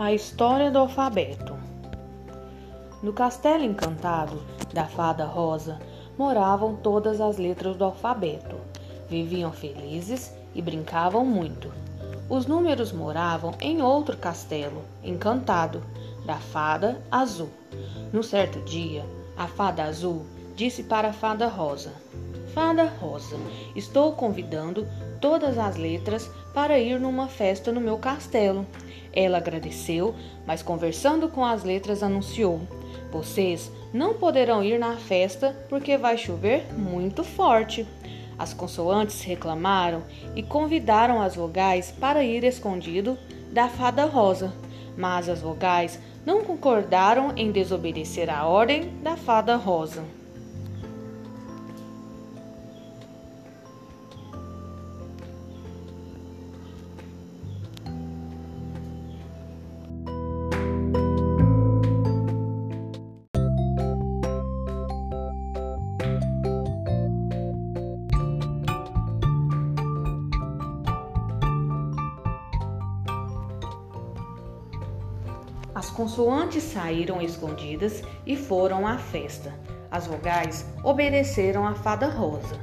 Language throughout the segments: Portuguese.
A história do alfabeto. No castelo encantado da fada rosa moravam todas as letras do alfabeto. Viviam felizes e brincavam muito. Os números moravam em outro castelo encantado da fada azul. No certo dia, a fada azul disse para a fada rosa: Fada rosa, estou convidando todas as letras para ir numa festa no meu castelo. Ela agradeceu, mas conversando com as letras anunciou: Vocês não poderão ir na festa porque vai chover muito forte. As consoantes reclamaram e convidaram as vogais para ir escondido da fada rosa, mas as vogais não concordaram em desobedecer a ordem da fada rosa. As consoantes saíram escondidas e foram à festa. As vogais obedeceram à fada rosa.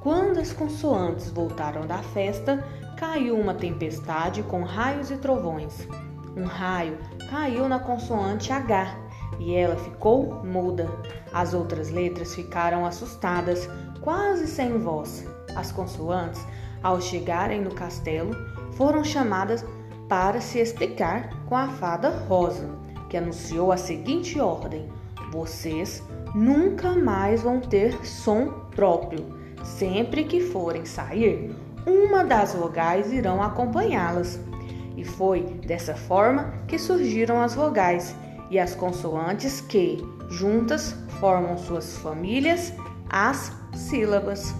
Quando as consoantes voltaram da festa, caiu uma tempestade com raios e trovões. Um raio caiu na consoante H e ela ficou muda. As outras letras ficaram assustadas, quase sem voz. As consoantes, ao chegarem no castelo, foram chamadas para se explicar com a fada rosa, que anunciou a seguinte ordem: Vocês nunca mais vão ter som próprio. Sempre que forem sair, uma das vogais irão acompanhá-las. E foi dessa forma que surgiram as vogais e as consoantes que, juntas, formam suas famílias, as sílabas.